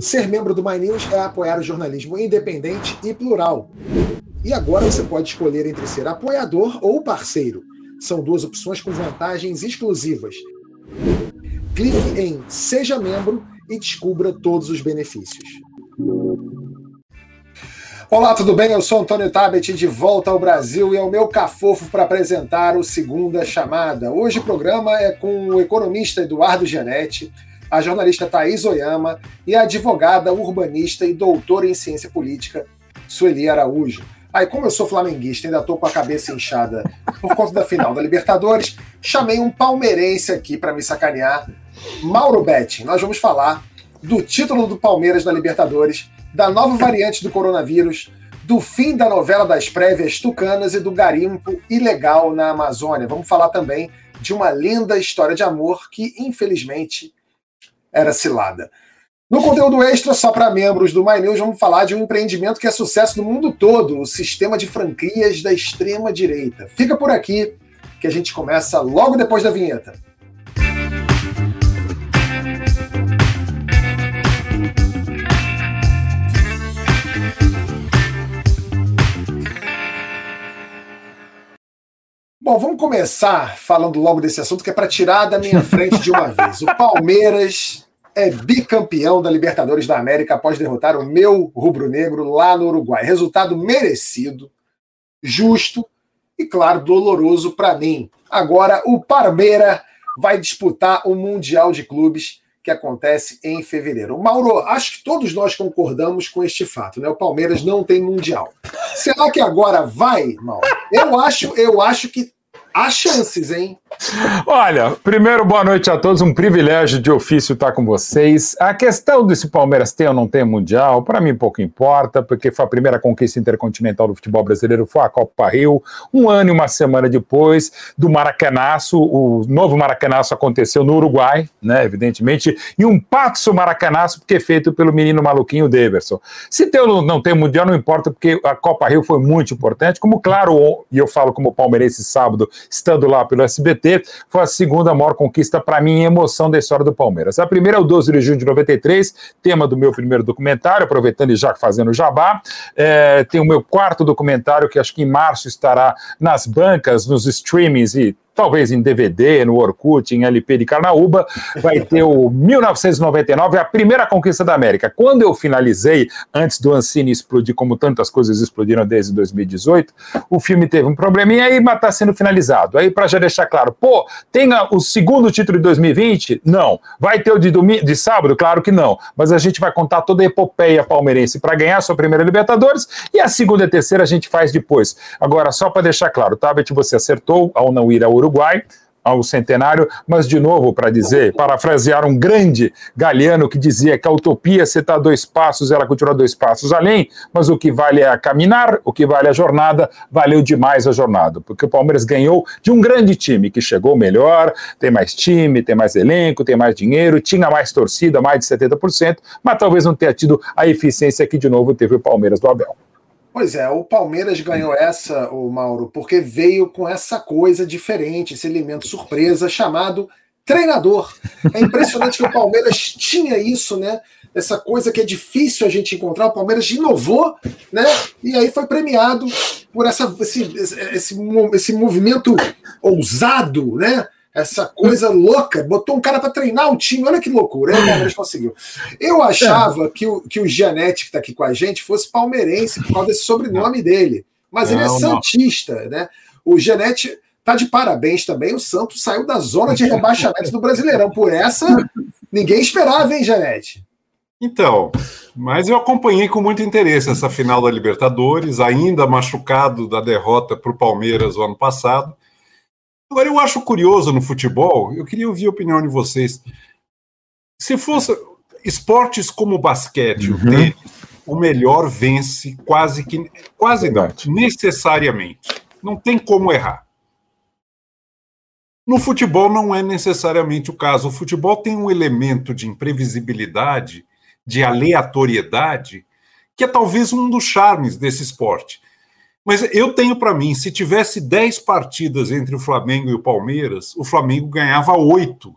Ser membro do My News é apoiar o jornalismo independente e plural. E agora você pode escolher entre ser apoiador ou parceiro. São duas opções com vantagens exclusivas. Clique em Seja Membro e descubra todos os benefícios. Olá, tudo bem? Eu sou Antônio Tabet, de volta ao Brasil e é o meu cafofo para apresentar o Segunda Chamada. Hoje o programa é com o economista Eduardo Gianetti, a jornalista Thaís Oyama e a advogada, urbanista e doutora em ciência política, Sueli Araújo. Aí, como eu sou flamenguista, ainda estou com a cabeça inchada por conta da final da Libertadores, chamei um palmeirense aqui para me sacanear, Mauro Betti. Nós vamos falar do título do Palmeiras na Libertadores da nova variante do coronavírus, do fim da novela das prévias tucanas e do garimpo ilegal na Amazônia. Vamos falar também de uma linda história de amor que, infelizmente, era cilada. No conteúdo extra, só para membros do My News, vamos falar de um empreendimento que é sucesso no mundo todo, o sistema de franquias da extrema-direita. Fica por aqui que a gente começa logo depois da vinheta. Bom, vamos começar falando logo desse assunto que é para tirar da minha frente de uma vez. O Palmeiras é bicampeão da Libertadores da América após derrotar o meu rubro-negro lá no Uruguai. Resultado merecido, justo e, claro, doloroso para mim. Agora, o Palmeiras vai disputar o Mundial de Clubes que acontece em fevereiro. Mauro, acho que todos nós concordamos com este fato, né? O Palmeiras não tem mundial. Será que agora vai, Mauro? Eu acho, eu acho que Há chances, hein? Olha, primeiro, boa noite a todos. Um privilégio de ofício estar com vocês. A questão desse Palmeiras ter ou não ter Mundial, para mim pouco importa, porque foi a primeira conquista intercontinental do futebol brasileiro, foi a Copa Rio. Um ano e uma semana depois do Maracanaço, o novo Maracanaço aconteceu no Uruguai, né, evidentemente, e um Paxo Maracanaço, porque é feito pelo menino maluquinho Deverson. Se ter ou não ter Mundial, não importa, porque a Copa Rio foi muito importante, como claro, e eu falo como palmeirense sábado, estando lá pelo SBT, foi a segunda maior conquista para mim e emoção da história do Palmeiras. A primeira é o 12 de junho de 93, tema do meu primeiro documentário, aproveitando e já fazendo jabá. É, tem o meu quarto documentário, que acho que em março estará nas bancas, nos streamings e talvez em DVD, no Orkut, em LP de Carnaúba, vai ter o 1999, a primeira conquista da América. Quando eu finalizei, antes do Ancine explodir, como tantas coisas explodiram desde 2018, o filme teve um probleminha aí, mas está sendo finalizado. Aí, para já deixar claro, pô, tem o segundo título de 2020? Não. Vai ter o de, domingo, de sábado? Claro que não. Mas a gente vai contar toda a epopeia palmeirense para ganhar a sua primeira Libertadores e a segunda e a terceira a gente faz depois. Agora, só para deixar claro, Tabet, você acertou ao não ir ao Uruguai Uruguai ao centenário, mas de novo para dizer, parafrasear um grande galeano que dizia que a utopia se está dois passos, ela continua dois passos além, mas o que vale é caminhar, o que vale é a jornada, valeu demais a jornada, porque o Palmeiras ganhou de um grande time que chegou melhor, tem mais time, tem mais elenco, tem mais dinheiro, tinha mais torcida, mais de 70%, mas talvez não tenha tido a eficiência que de novo teve o Palmeiras do Abel. Pois é, o Palmeiras ganhou essa, o Mauro, porque veio com essa coisa diferente, esse elemento surpresa chamado treinador. É impressionante que o Palmeiras tinha isso, né? Essa coisa que é difícil a gente encontrar. O Palmeiras inovou, né? E aí foi premiado por essa, esse, esse, esse movimento ousado, né? Essa coisa louca, botou um cara para treinar o time, olha que loucura, o Palmeiras conseguiu. Eu achava que o, que o Gianetti, que está aqui com a gente, fosse palmeirense por causa desse sobrenome dele, mas não, ele é santista, né? O Gianetti tá de parabéns também, o Santos saiu da zona de rebaixamento do Brasileirão, por essa ninguém esperava, hein, Gianetti? Então, mas eu acompanhei com muito interesse essa final da Libertadores, ainda machucado da derrota para o Palmeiras o ano passado, Agora, eu acho curioso no futebol, eu queria ouvir a opinião de vocês. Se fosse esportes como basquete, uhum. o tênis, o melhor vence quase que quase não, necessariamente. Não tem como errar. No futebol não é necessariamente o caso. O futebol tem um elemento de imprevisibilidade, de aleatoriedade, que é talvez um dos charmes desse esporte. Mas eu tenho para mim, se tivesse 10 partidas entre o Flamengo e o Palmeiras, o Flamengo ganhava 8.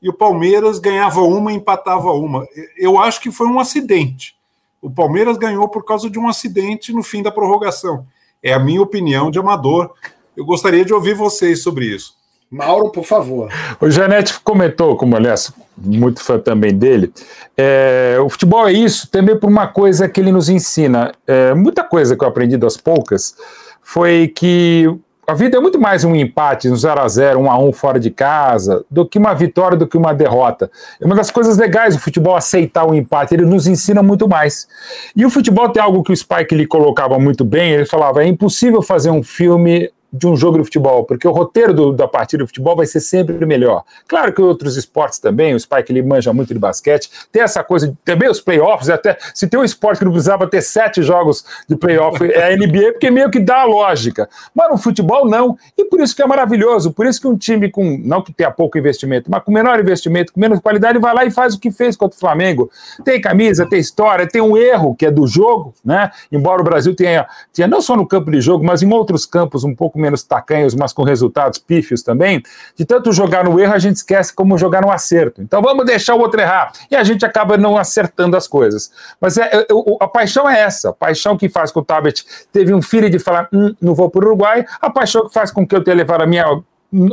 e o Palmeiras ganhava uma e empatava uma. Eu acho que foi um acidente. O Palmeiras ganhou por causa de um acidente no fim da prorrogação. É a minha opinião de amador. Eu gostaria de ouvir vocês sobre isso. Mauro, por favor. O Janete comentou, como aliás, muito fã também dele, é, o futebol é isso também por uma coisa que ele nos ensina. É, muita coisa que eu aprendi das poucas foi que a vida é muito mais um empate, um 0 a 0 um a 1 fora de casa, do que uma vitória, do que uma derrota. É uma das coisas legais do futebol aceitar o empate, ele nos ensina muito mais. E o futebol tem algo que o Spike lhe colocava muito bem, ele falava, é impossível fazer um filme de um jogo de futebol, porque o roteiro do, da partida de futebol vai ser sempre melhor. Claro que outros esportes também, o Spike ele manja muito de basquete, tem essa coisa, também os playoffs, até se tem um esporte que não precisava ter sete jogos de playoff, é a NBA, porque meio que dá a lógica. Mas no futebol não, e por isso que é maravilhoso, por isso que um time com, não que tenha pouco investimento, mas com menor investimento, com menos qualidade, vai lá e faz o que fez contra o Flamengo. Tem camisa, tem história, tem um erro que é do jogo, né? Embora o Brasil tenha, tenha não só no campo de jogo, mas em outros campos um pouco menos tacanhos, mas com resultados pífios também, de tanto jogar no erro, a gente esquece como jogar no acerto. Então vamos deixar o outro errar. E a gente acaba não acertando as coisas. Mas é, a paixão é essa, a paixão que faz com que o Tabet teve um filho de falar, hum, não vou para o Uruguai, a paixão que faz com que eu tenha levado a minha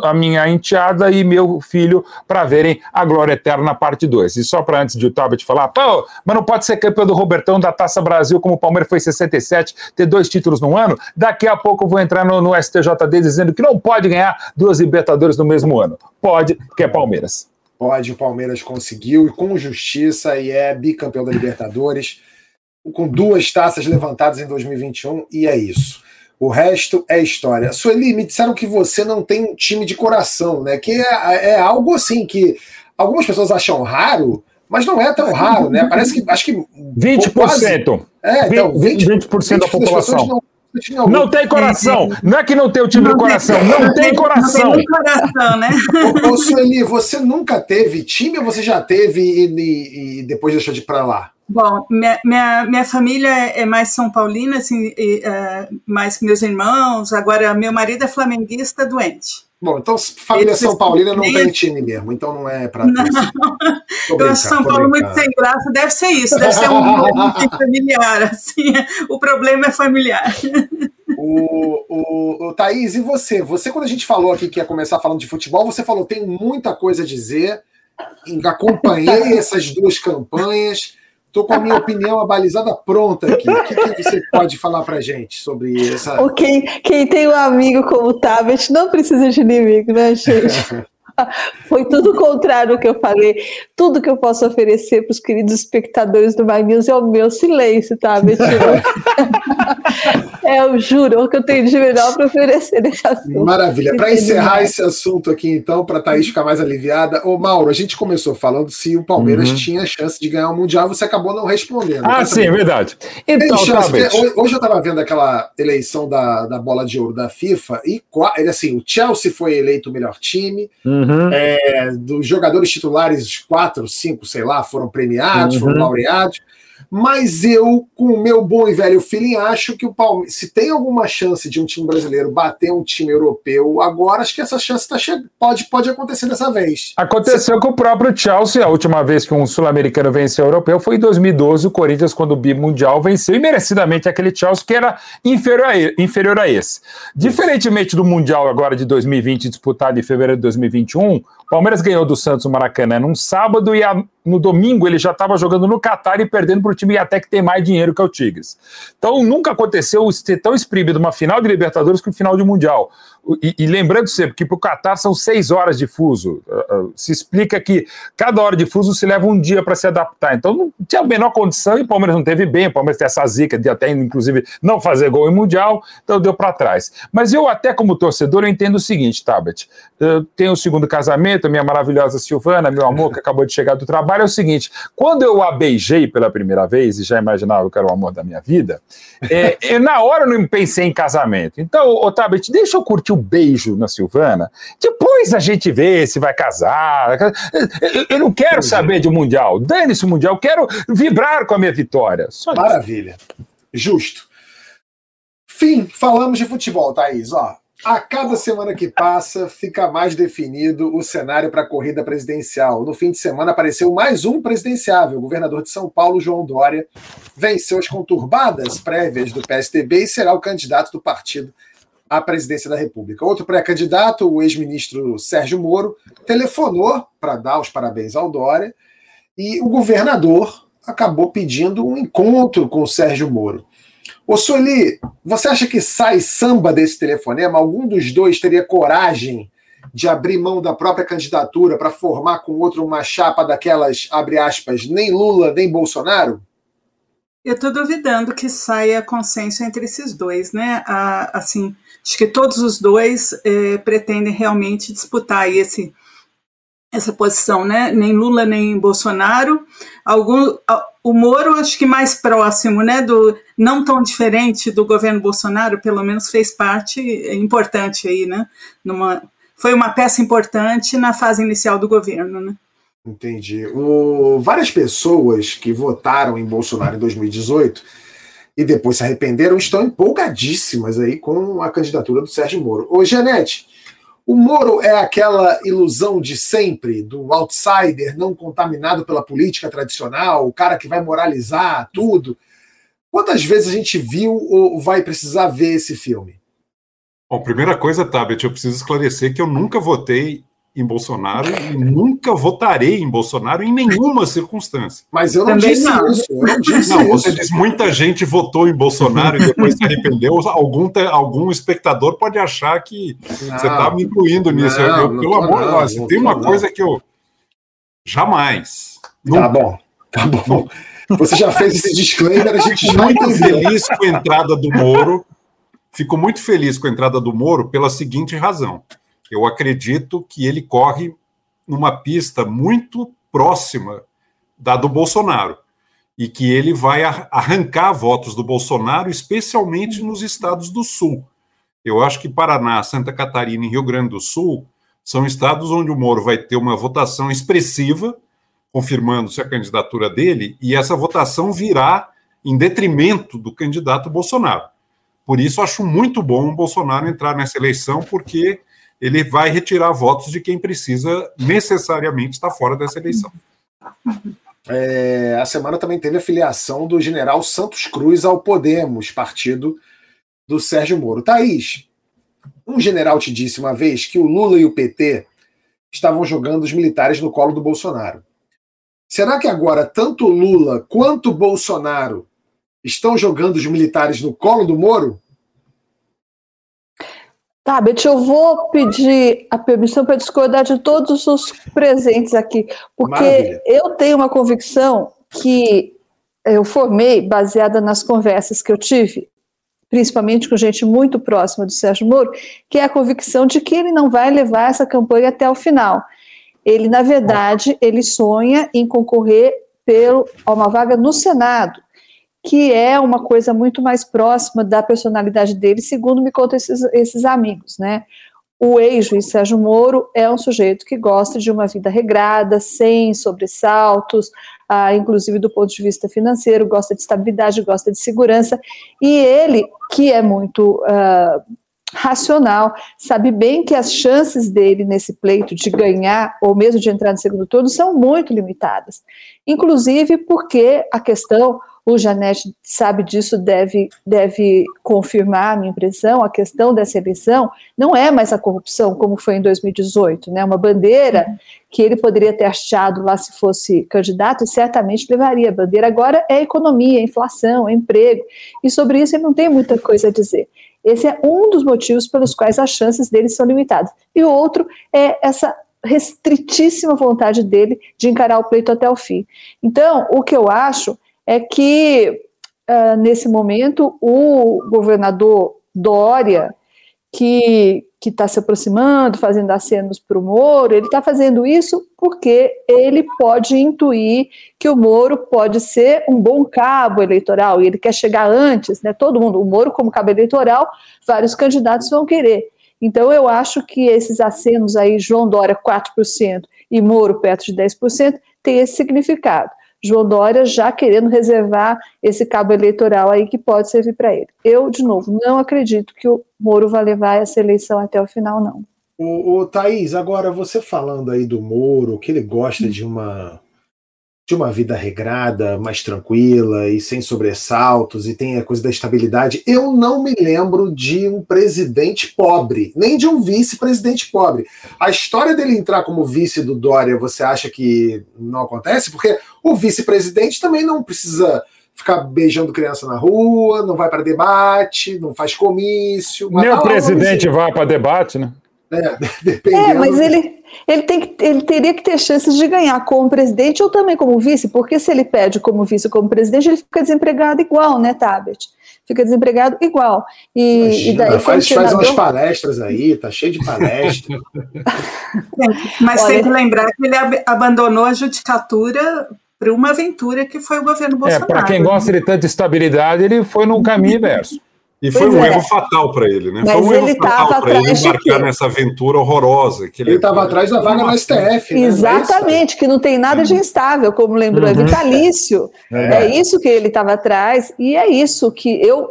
a minha enteada e meu filho para verem a Glória Eterna parte 2. E só para antes de o Tabet falar, pô, mas não pode ser campeão do Robertão da Taça Brasil como o Palmeiras foi em 67, ter dois títulos no ano. Daqui a pouco eu vou entrar no, no STJD dizendo que não pode ganhar duas Libertadores no mesmo ano. Pode, porque é Palmeiras. Pode, o Palmeiras conseguiu e com justiça e é bicampeão da Libertadores, com duas taças levantadas em 2021 e é isso. O resto é história. Sueli, me disseram que você não tem um time de coração, né? Que é, é algo assim que algumas pessoas acham raro, mas não é tão raro, né? Parece que acho que 20%. Quase, é, então 20%, 20, 20 da população. Não, não, tem coração. Não é que não tem o time não do coração. Tem, não, tem coração. Não tem coração, né? Ô, ô Sueli, você nunca teve time ou você já teve e, e, e depois deixou de ir para lá? Bom, minha, minha, minha, família é mais São Paulina, assim, e, uh, mais meus irmãos. Agora, meu marido é flamenguista doente. Bom, então família São Paulina não tem time mesmo, então não é para Não, eu acho São Paulo muito sem graça, deve ser isso, deve ser um familiar, assim, o problema é familiar. O, o, o Thaís, e você? Você, quando a gente falou aqui que ia começar falando de futebol, você falou tem muita coisa a dizer, acompanhei essas duas campanhas, Estou com a minha opinião abalizada pronta aqui. O que, que você pode falar para gente sobre essa. Quem, quem tem um amigo como o Tabet não precisa de inimigo, né, gente? Foi tudo o contrário do que eu falei. Tudo que eu posso oferecer para os queridos espectadores do My News é o meu silêncio, tá, é, eu juro, o que eu tenho de melhor para oferecer nesse assunto. Maravilha. Para encerrar esse assunto aqui, então, para a Thaís ficar mais aliviada. Ô, Mauro, a gente começou falando se o Palmeiras uhum. tinha chance de ganhar o Mundial, você acabou não respondendo. Ah, sim, é verdade. Então, chance, hoje eu estava vendo aquela eleição da, da bola de ouro da FIFA e ele assim, o Chelsea foi eleito o melhor time. Uhum. Uhum. É, dos jogadores titulares, quatro, cinco, sei lá, foram premiados, uhum. foram laureados. Mas eu, com o meu bom e velho feeling, acho que o Palmeiras, se tem alguma chance de um time brasileiro bater um time europeu agora, acho que essa chance tá che... pode, pode acontecer dessa vez. Aconteceu se... com o próprio Chelsea, a última vez que um sul-americano venceu o europeu foi em 2012, o Corinthians, quando o bimundial venceu, e merecidamente aquele Chelsea que era inferior a, inferior a esse. Diferentemente do Mundial agora de 2020, disputado em fevereiro de 2021, o Palmeiras ganhou do Santos o Maracanã num sábado e a no domingo ele já estava jogando no Catar e perdendo para o time até que tem mais dinheiro que é o Tigres. Então nunca aconteceu ser tão exprimido uma final de Libertadores que o final de Mundial. E, e lembrando sempre que para o Catar são seis horas de fuso. Uh, uh, se explica que cada hora de fuso se leva um dia para se adaptar. Então não tinha a menor condição e o Palmeiras não teve bem. O Palmeiras tem essa zica de até, inclusive, não fazer gol em Mundial, então deu para trás. Mas eu, até como torcedor, eu entendo o seguinte, Tabet. Eu tenho o segundo casamento, a minha maravilhosa Silvana, meu amor, que acabou de chegar do trabalho, é o seguinte: quando eu a beijei pela primeira vez e já imaginava que era o amor da minha vida, é, eu, na hora eu não pensei em casamento. Então, Tabet, deixa eu curtir o beijo na Silvana, depois a gente vê se vai casar. Eu não quero saber de Mundial. Dane-se o Mundial, eu quero vibrar com a minha vitória. Só Maravilha. Justo. Fim, falamos de futebol, Thaís. Ó, A cada semana que passa, fica mais definido o cenário para a corrida presidencial. No fim de semana apareceu mais um presidenciável. O governador de São Paulo, João Dória, venceu as conturbadas prévias do PSDB e será o candidato do partido à presidência da República. Outro pré-candidato, o ex-ministro Sérgio Moro, telefonou para dar os parabéns ao Dória e o governador acabou pedindo um encontro com o Sérgio Moro. Ô Sueli, você acha que sai samba desse telefonema? Algum dos dois teria coragem de abrir mão da própria candidatura para formar com outro uma chapa daquelas, abre aspas, nem Lula nem Bolsonaro? Eu estou duvidando que saia consenso entre esses dois, né? Ah, assim, acho que todos os dois eh, pretendem realmente disputar esse essa posição, né? Nem Lula nem Bolsonaro. Algum, o Moro, acho que mais próximo, né? Do não tão diferente do governo Bolsonaro, pelo menos fez parte importante aí, né? Numa, foi uma peça importante na fase inicial do governo, né? Entendi. O, várias pessoas que votaram em Bolsonaro em 2018 e depois se arrependeram estão empolgadíssimas aí com a candidatura do Sérgio Moro. Ô, Janete, o Moro é aquela ilusão de sempre, do outsider não contaminado pela política tradicional, o cara que vai moralizar tudo. Quantas vezes a gente viu ou vai precisar ver esse filme? Bom, primeira coisa, Tabet, eu preciso esclarecer que eu nunca votei em Bolsonaro e nunca votarei em Bolsonaro em nenhuma circunstância. Mas eu não Também disse não. isso. Eu não, disse não, você diz muita gente votou em Bolsonaro e depois se arrependeu. Algum, algum espectador pode achar que não, você está me incluindo nisso. Não, eu, pelo amor de Deus, tem uma coisa que eu jamais. Tá nunca. Tá bom, tá bom. Você já fez esse disclaimer, a gente não muito feliz com a entrada do Moro. Fico muito feliz com a entrada do Moro pela seguinte razão eu acredito que ele corre numa pista muito próxima da do Bolsonaro e que ele vai arrancar votos do Bolsonaro, especialmente nos estados do Sul. Eu acho que Paraná, Santa Catarina e Rio Grande do Sul são estados onde o Moro vai ter uma votação expressiva, confirmando-se a candidatura dele, e essa votação virá em detrimento do candidato Bolsonaro. Por isso, acho muito bom o Bolsonaro entrar nessa eleição, porque ele vai retirar votos de quem precisa necessariamente estar fora dessa eleição. É, a semana também teve a filiação do general Santos Cruz ao Podemos, partido do Sérgio Moro. Thaís, um general te disse uma vez que o Lula e o PT estavam jogando os militares no colo do Bolsonaro. Será que agora tanto Lula quanto Bolsonaro estão jogando os militares no colo do Moro? Tá, Beth, eu vou pedir a permissão para discordar de todos os presentes aqui, porque Maravilha. eu tenho uma convicção que eu formei baseada nas conversas que eu tive, principalmente com gente muito próxima do Sérgio Moro, que é a convicção de que ele não vai levar essa campanha até o final. Ele, na verdade, ele sonha em concorrer pelo, a uma vaga no Senado que é uma coisa muito mais próxima da personalidade dele, segundo me contam esses, esses amigos, né? O ex-juiz Sérgio Moro é um sujeito que gosta de uma vida regrada, sem sobressaltos, ah, inclusive do ponto de vista financeiro, gosta de estabilidade, gosta de segurança, e ele, que é muito ah, racional, sabe bem que as chances dele nesse pleito de ganhar, ou mesmo de entrar no segundo turno, são muito limitadas. Inclusive porque a questão o Janete sabe disso, deve, deve confirmar a minha impressão, a questão dessa eleição não é mais a corrupção como foi em 2018, né? Uma bandeira que ele poderia ter achado lá se fosse candidato, certamente levaria. A bandeira agora é economia, inflação, emprego, e sobre isso ele não tem muita coisa a dizer. Esse é um dos motivos pelos quais as chances dele são limitadas. E o outro é essa restritíssima vontade dele de encarar o pleito até o fim. Então, o que eu acho é que, uh, nesse momento, o governador Dória, que está se aproximando, fazendo acenos para o Moro, ele está fazendo isso porque ele pode intuir que o Moro pode ser um bom cabo eleitoral, e ele quer chegar antes, né? Todo mundo, o Moro como cabo eleitoral, vários candidatos vão querer. Então, eu acho que esses acenos aí, João Dória 4% e Moro perto de 10%, tem esse significado. João Dória já querendo reservar esse cabo eleitoral aí que pode servir para ele. Eu, de novo, não acredito que o Moro vai levar essa eleição até o final, não. O, o Thaís, agora você falando aí do Moro, que ele gosta de uma de uma vida regrada, mais tranquila e sem sobressaltos e tem a coisa da estabilidade. Eu não me lembro de um presidente pobre, nem de um vice-presidente pobre. A história dele entrar como vice do Dória, você acha que não acontece? Porque o vice-presidente também não precisa ficar beijando criança na rua, não vai para debate, não faz comício. Nem o presidente vai para debate, né? É, é mas ele, ele, tem que, ele teria que ter chances de ganhar como presidente ou também como vice, porque se ele pede como vice ou como presidente, ele fica desempregado igual, né, Tabet? Fica desempregado igual. E, Imagina, e daí, faz, senador... faz umas palestras aí, tá cheio de palestras. mas Olha, tem que lembrar que ele abandonou a judicatura para uma aventura que foi o governo é, Bolsonaro. É, para quem gosta de tanta estabilidade, ele foi num caminho inverso. E foi pois um é. erro fatal para ele, né? Mas foi um erro fatal para ele embarcar nessa aventura horrorosa. Que ele estava atrás da vaga no STF. Né? Exatamente, que não tem nada de instável, como lembrou, é uhum. é vitalício. É. é isso que ele estava atrás, e é isso que eu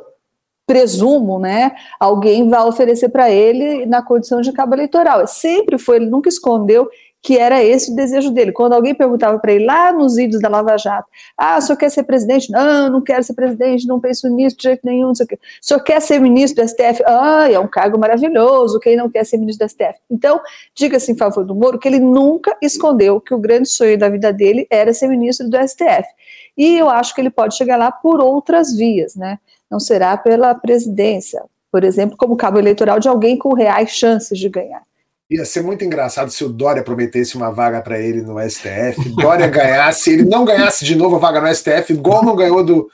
presumo, né? Alguém vai oferecer para ele na condição de cabo eleitoral. Sempre foi, ele nunca escondeu que era esse o desejo dele. Quando alguém perguntava para ele lá nos vídeos da Lava Jato, ah, o senhor quer ser presidente? Não, não quero ser presidente, não penso nisso de jeito nenhum, não sei o quê. O senhor quer ser ministro do STF? Ah, é um cargo maravilhoso, quem não quer ser ministro do STF? Então, diga-se em favor do Moro que ele nunca escondeu que o grande sonho da vida dele era ser ministro do STF. E eu acho que ele pode chegar lá por outras vias, né? Não será pela presidência, por exemplo, como cabo eleitoral de alguém com reais chances de ganhar. Ia ser muito engraçado se o Dória prometesse uma vaga para ele no STF, Dória ganhasse, ele não ganhasse de novo a vaga no STF, igual não ganhou do,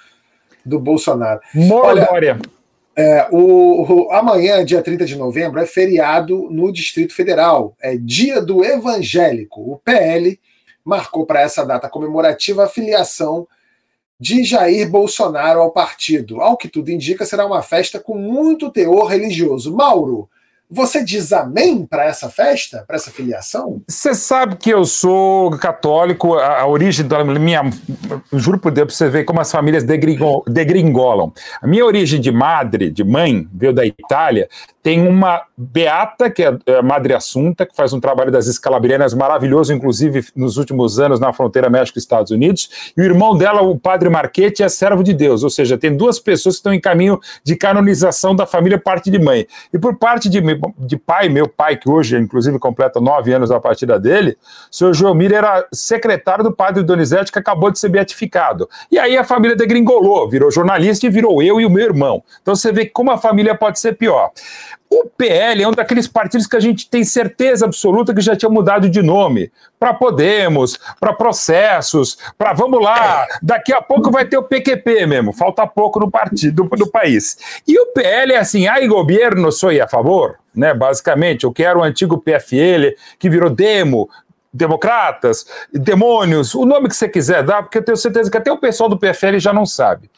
do Bolsonaro. Olha, Dória. É, o, o, amanhã, dia 30 de novembro, é feriado no Distrito Federal. É dia do evangélico. O PL marcou para essa data comemorativa a filiação de Jair Bolsonaro ao partido. Ao que tudo indica, será uma festa com muito teor religioso. Mauro, você diz amém para essa festa, para essa filiação? Você sabe que eu sou católico, a, a origem da minha. Juro por Deus, para você ver como as famílias degringolam. A minha origem de madre, de mãe, veio da Itália, tem uma beata, que é, é a Madre Assunta, que faz um trabalho das escalabrianas maravilhoso, inclusive nos últimos anos na fronteira México-Estados Unidos, e o irmão dela, o padre Marquete, é servo de Deus, ou seja, tem duas pessoas que estão em caminho de canonização da família parte de mãe. E por parte de, de pai, meu pai, que hoje, inclusive, completa nove anos a partida dele, o senhor Joelmir era secretário do padre Donizete, que acabou de ser beatificado. E aí a família degringolou, virou jornalista e virou eu e o meu irmão. Então você vê como a família pode ser pior. O PL é um daqueles partidos que a gente tem certeza absoluta que já tinha mudado de nome para Podemos, para processos, para vamos lá, daqui a pouco vai ter o PQP mesmo, falta pouco no partido do país. E o PL é assim, ai governo, sou a favor, né? Basicamente, eu quero o antigo PFL que virou Demo, democratas, demônios, o nome que você quiser dar, porque eu tenho certeza que até o pessoal do PFL já não sabe.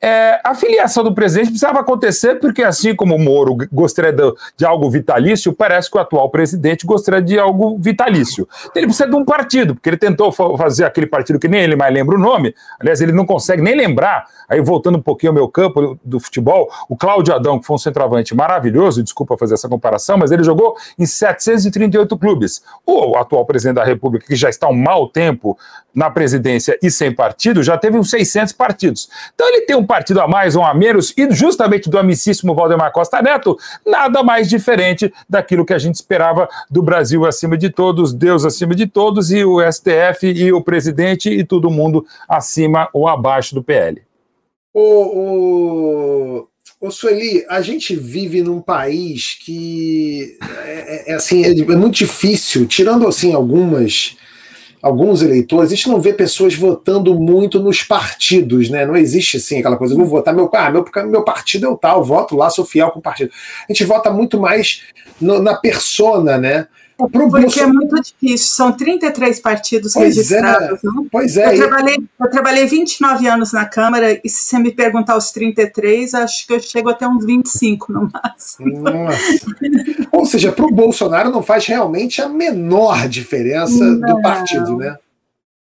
É, a filiação do presidente precisava acontecer porque, assim como o Moro gostaria de, de, algo vitalício, parece que o atual presidente gostaria de algo vitalício. Ele precisa de um partido, porque ele tentou fazer aquele partido que nem ele mais lembra o nome, aliás, ele não consegue nem lembrar. Aí, voltando um pouquinho ao meu campo do futebol, o Cláudio Adão, que foi um centroavante maravilhoso, desculpa fazer essa comparação, mas ele jogou em 738 clubes. O atual presidente da da República, que já está um mau tempo na presidência e sem partido, já teve uns 600 partidos. Então ele tem um partido a mais ou a menos, e justamente do amicíssimo Valdemar Costa Neto, nada mais diferente daquilo que a gente esperava do Brasil acima de todos, Deus acima de todos, e o STF e o presidente e todo mundo acima ou abaixo do PL. O, o, Ô Sueli, a gente vive num país que é, é, é assim, é, é, muito difícil, tirando assim algumas alguns eleitores, a gente não vê pessoas votando muito nos partidos, né? Não existe assim aquela coisa, vou votar meu, ah, meu, meu partido é o tal, voto lá, sou fiel com o partido. A gente vota muito mais no, na persona, né? Porque é muito difícil, são 33 partidos pois registrados. É, não? Pois é. Eu trabalhei, eu trabalhei 29 anos na Câmara e se você me perguntar os 33, acho que eu chego até uns 25 no máximo. Ou seja, para o Bolsonaro não faz realmente a menor diferença não. do partido, né?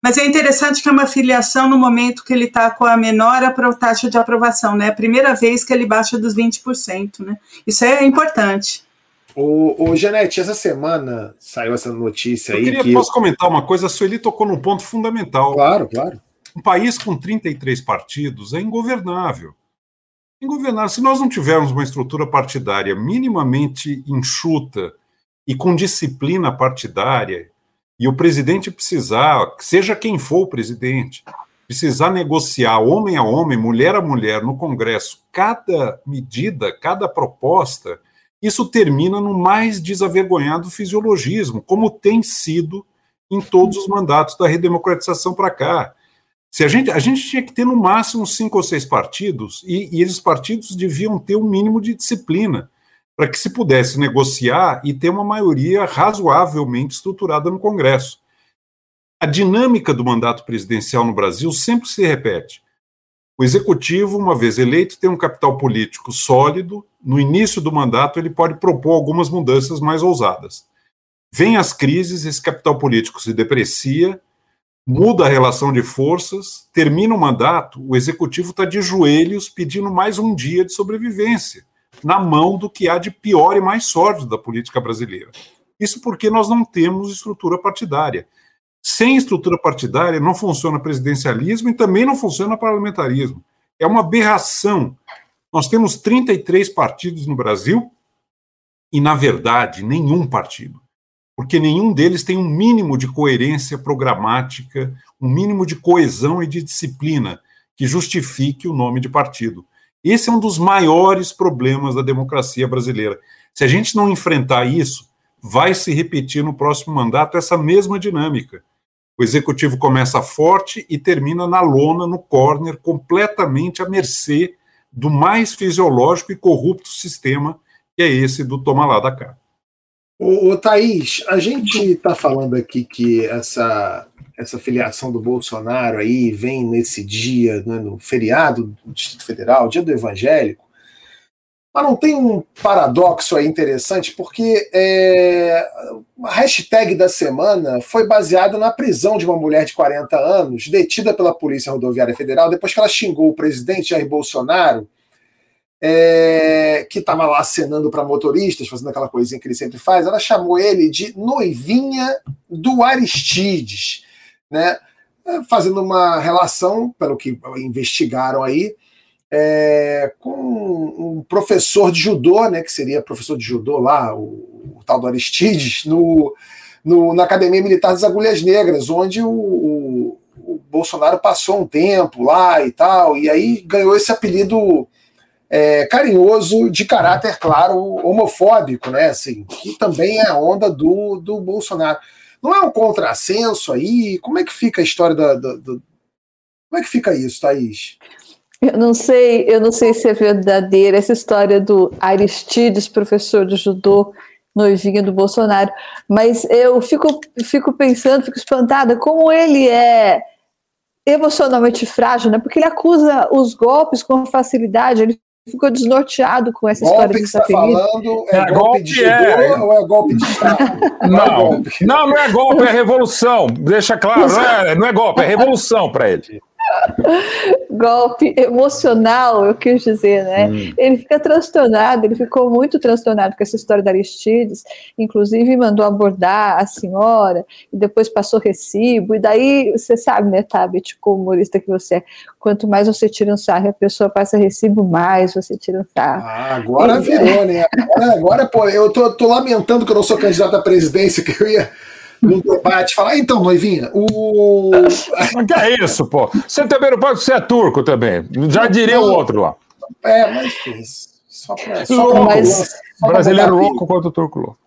Mas é interessante que é uma filiação no momento que ele está com a menor taxa de aprovação, né? É a primeira vez que ele baixa dos 20%, né? Isso é importante. O, o Janete, essa semana saiu essa notícia Eu aí. Queria, que... Posso comentar uma coisa? A Sueli tocou num ponto fundamental. Claro, claro. Um país com 33 partidos é ingovernável. Ingovernável. Se nós não tivermos uma estrutura partidária minimamente enxuta e com disciplina partidária, e o presidente precisar, seja quem for o presidente, precisar negociar homem a homem, mulher a mulher no Congresso, cada medida, cada proposta, isso termina no mais desavergonhado fisiologismo, como tem sido em todos os mandatos da redemocratização para cá. Se a gente, a gente tinha que ter no máximo cinco ou seis partidos, e, e esses partidos deviam ter um mínimo de disciplina para que se pudesse negociar e ter uma maioria razoavelmente estruturada no Congresso. A dinâmica do mandato presidencial no Brasil sempre se repete. O executivo, uma vez eleito, tem um capital político sólido. No início do mandato, ele pode propor algumas mudanças mais ousadas. Vem as crises, esse capital político se deprecia, muda a relação de forças, termina o mandato, o executivo está de joelhos pedindo mais um dia de sobrevivência, na mão do que há de pior e mais sórdido da política brasileira. Isso porque nós não temos estrutura partidária. Sem estrutura partidária não funciona presidencialismo e também não funciona parlamentarismo. É uma aberração. Nós temos 33 partidos no Brasil e, na verdade, nenhum partido porque nenhum deles tem um mínimo de coerência programática, um mínimo de coesão e de disciplina que justifique o nome de partido. Esse é um dos maiores problemas da democracia brasileira. Se a gente não enfrentar isso, vai se repetir no próximo mandato essa mesma dinâmica. O executivo começa forte e termina na lona, no corner, completamente à mercê do mais fisiológico e corrupto sistema, que é esse do toma lá da cá. O, o Thaís, a gente está falando aqui que essa, essa filiação do Bolsonaro aí vem nesse dia, né, no feriado do Distrito Federal, dia do Evangélico, mas não tem um paradoxo aí interessante, porque é, a hashtag da semana foi baseada na prisão de uma mulher de 40 anos, detida pela Polícia Rodoviária Federal, depois que ela xingou o presidente Jair Bolsonaro é, que estava lá acenando para motoristas, fazendo aquela coisinha que ele sempre faz, ela chamou ele de noivinha do Aristides, né? Fazendo uma relação, pelo que investigaram aí, é, com um professor de judô, né, que seria professor de judô lá, o, o tal do Aristides, no, no, na Academia Militar das Agulhas Negras, onde o, o, o Bolsonaro passou um tempo lá e tal, e aí ganhou esse apelido é, carinhoso, de caráter, claro, homofóbico, né? Assim, que também é a onda do, do Bolsonaro. Não é um contrassenso aí? Como é que fica a história da. da, da... Como é que fica isso, Thaís? Eu não sei, eu não sei se é verdadeira essa história do Aristides, professor de judô, noivinha do Bolsonaro, mas eu fico, fico pensando, fico espantada como ele é emocionalmente frágil, né? Porque ele acusa os golpes com facilidade, ele ficou desnorteado com essa golpe história que você está falando é, é golpe, golpe de é. ou é golpe de Estado? Não, não, não, não é golpe, é revolução. Deixa claro, não é, não é golpe, é revolução para ele. Golpe emocional, eu quis dizer, né? Hum. Ele fica transtornado, ele ficou muito transtornado com essa história da Aristides, inclusive mandou abordar a senhora, e depois passou recibo, e daí, você sabe, né, Tabet, como humorista que você é, quanto mais você tira um sarro a pessoa passa recibo, mais você tira um sarro. Ah, agora e, virou, né? Agora, agora, pô, eu tô, tô lamentando que eu não sou candidato à presidência, que eu ia no debate, falar, ah, então, noivinha, o. que é isso, pô? Você também não pode ser turco também. Já diria o outro lá. É, mas só pra. Só louco, mas, só brasileiro louco quanto turco louco.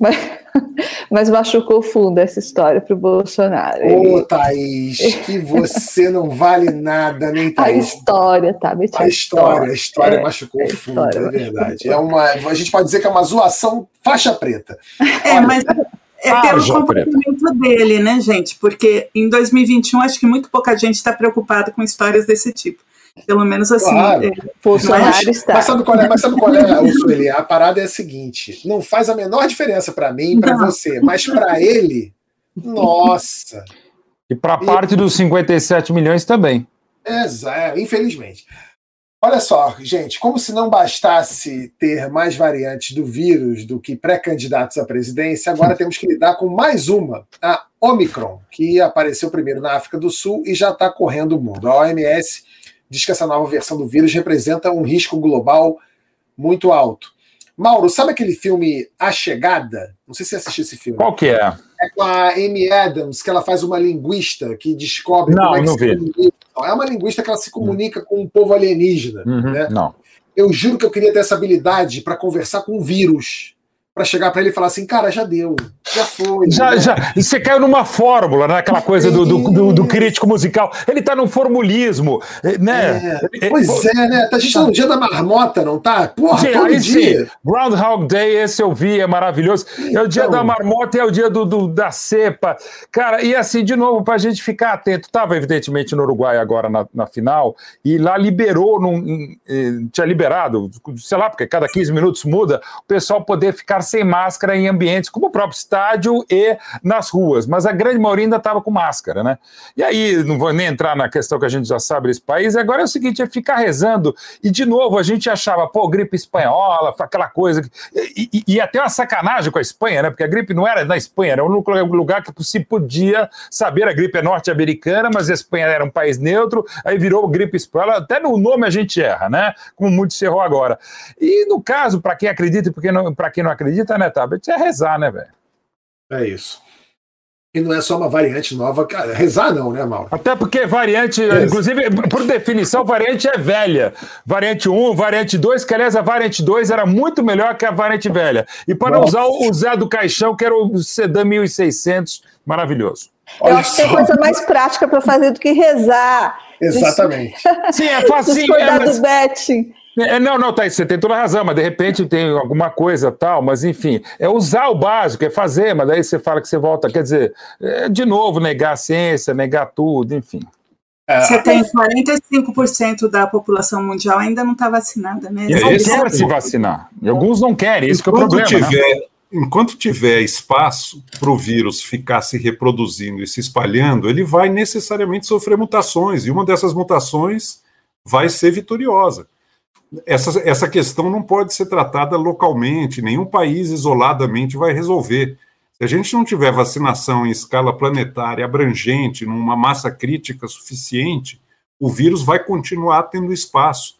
Mas, mas machucou fundo essa história para o Bolsonaro. Ô, Ele... Thaís, que você não vale nada, nem Thaís. A história, tá? A, a história, a história é, machucou é fundo, é verdade. É uma, a gente pode dizer que é uma zoação faixa preta. É, Olha, mas é ah, pelo comportamento dele, né, gente? Porque em 2021 acho que muito pouca gente está preocupada com histórias desse tipo. Pelo menos assim. Claro. É, mas, está. Mas sabe qual é, mas sabe qual é Sueli? A parada é a seguinte: não faz a menor diferença para mim e para você, mas para ele, nossa. E para parte e... dos 57 milhões também. Exato, infelizmente. Olha só, gente, como se não bastasse ter mais variantes do vírus do que pré-candidatos à presidência, agora temos que lidar com mais uma, a Omicron, que apareceu primeiro na África do Sul e já está correndo o mundo. A OMS diz que essa nova versão do vírus representa um risco global muito alto. Mauro, sabe aquele filme A Chegada? Não sei se você assistiu esse filme. Qual que é? É com a Amy Adams, que ela faz uma linguista que descobre não, como é que não se vi. comunica. É uma linguista que ela se comunica com um povo alienígena. Uhum, né? Não. Eu juro que eu queria ter essa habilidade para conversar com um vírus para chegar para ele e falar assim, cara, já deu, já foi. Já, né? já. E você caiu numa fórmula, né? Aquela coisa do, do, do, do crítico musical. Ele tá num formulismo, né? É, pois é, né? A gente tá no dia da marmota, não tá? Porra, Sim, todo dia. sim, Groundhog Day, esse eu vi, é maravilhoso. É o dia Então. da marmota, é o dia do, do- da cepa. Cara, e assim, de novo, pra gente ficar atento, tava evidentemente no Uruguai agora na, na final, e lá liberou, num, eh, tinha liberado, sei lá, porque cada 15 minutos muda, o pessoal poder ficar sem máscara em ambientes como o próprio estádio e nas ruas, mas a grande maioria ainda estava com máscara, né? E aí, não vou nem entrar na questão que a gente já sabe desse país, agora é o seguinte, é ficar rezando, e de novo, a gente achava, pô, gripe espanhola, aquela coisa, e, e, e até uma sacanagem com a Espanha, né? Porque a gripe não era na Espanha, era único lugar que se podia saber, a gripe é norte-americana, mas a Espanha era um país neutro, aí virou gripe espanhola, até no nome a gente erra, né? Como muito se errou agora. E no caso, para quem acredita e para quem não acredita, né, Tablet, é rezar, né, velho? É isso. E não é só uma variante nova, cara. Rezar não, né, Mauro? Até porque variante, É. inclusive, por definição, variante é velha. Variante 1, variante 2, que aliás a variante 2 era muito melhor que a variante velha. E para Nossa. usar o Zé do Caixão, que era o Sedan 1600, maravilhoso. Eu Olha acho que tem só. coisa mais prática para fazer do que rezar. Exatamente. Sim, é facinho. É, mas- do betting. É, não, não, Thaís, você tem toda a razão, mas de repente tem alguma coisa tal, mas enfim, é usar o básico, é fazer, mas daí você fala que você volta, quer dizer, é, de novo, negar a ciência, negar tudo, enfim. É, Você tem 45% da população mundial ainda não está vacinada, né? E Não é quer se vacinar. E alguns não querem, isso que é o problema. né? tiver, enquanto tiver espaço para o vírus ficar se reproduzindo e se espalhando, ele vai necessariamente sofrer mutações, e uma dessas mutações vai ser vitoriosa. Essa, essa questão não pode ser tratada localmente, nenhum país isoladamente vai resolver. Se a gente não tiver vacinação em escala planetária abrangente, numa massa crítica suficiente, o vírus vai continuar tendo espaço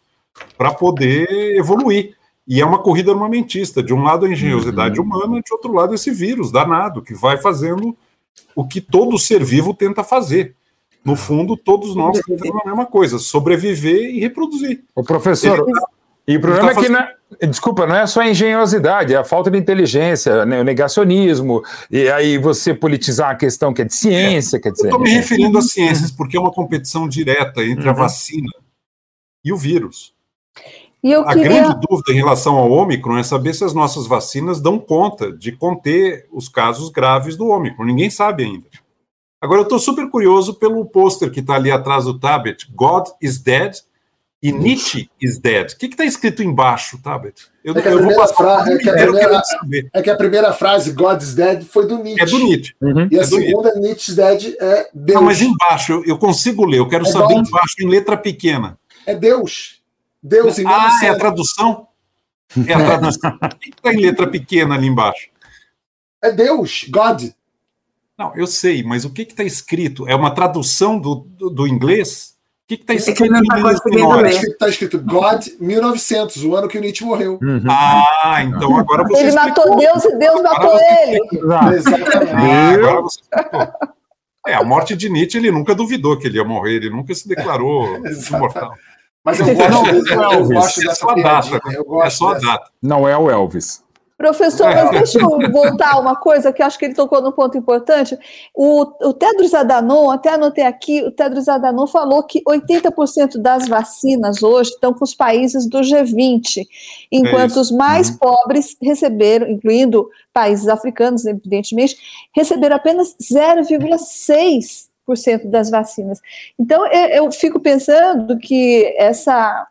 para poder evoluir. E é uma corrida armamentista. De um lado a engenhosidade humana, de outro lado esse vírus danado, que vai fazendo o que todo ser vivo tenta fazer. No fundo, todos nós tentamos a mesma coisa: sobreviver e reproduzir. O professor, Ele e o problema tá é que, não é- desculpa, não é só a engenhosidade, é a falta de inteligência, né, o negacionismo, e aí você politizar a questão que é de ciência, quer Eu dizer. estou me referindo às ciências, porque é uma competição direta entre a Uhum. vacina e o vírus. E eu A queria. grande dúvida em relação ao Ômicron é saber se as nossas vacinas dão conta de conter os casos graves do Ômicron. Ninguém sabe ainda. Agora, eu estou super curioso pelo pôster que está ali atrás do tablet. God is dead e Nietzsche is dead. O que está escrito embaixo, tablet? Eu, É que a eu vou primeira fra- é que a primeira- saber. É que a primeira frase, God's Dead, foi do Nietzsche. É do Nietzsche. Uhum. E a é segunda, Nietzsche's Dead, é Deus. Não, mas embaixo, eu, eu consigo ler. Eu quero É saber God. embaixo, em letra pequena. É Deus. Deus em Ah, é a tradução? É a tradução. O que está em letra pequena ali embaixo? É Deus, God. Não, eu sei, mas o que está escrito? É uma tradução do, do, do inglês? O que está É escrito que ele não em tá inglês. Está escrito, tá escrito God 1900, o ano que o Nietzsche morreu. Uhum. Ah, então agora você Ele explicou. matou Deus e Deus matou Agora você ele. Exatamente. Ah, agora você explicou. É, a morte de Nietzsche, ele nunca duvidou que ele ia morrer, ele nunca se declarou imortal. Mas eu gosto, Não, desse- eu Elvis, gosto É dessa só a piadinha. data. Eu gosto É só a dessa. data. Não é o Elvis. Professor, mas deixa eu voltar uma coisa que eu acho que ele tocou num ponto importante. O, o Tedros Adhanom, até anotei aqui, o Tedros Adhanom falou que 80% das vacinas hoje estão com os países do G20, enquanto isso. os mais pobres receberam, incluindo países africanos, evidentemente, receberam apenas 0,6% das vacinas. Então, eu, eu fico pensando que essa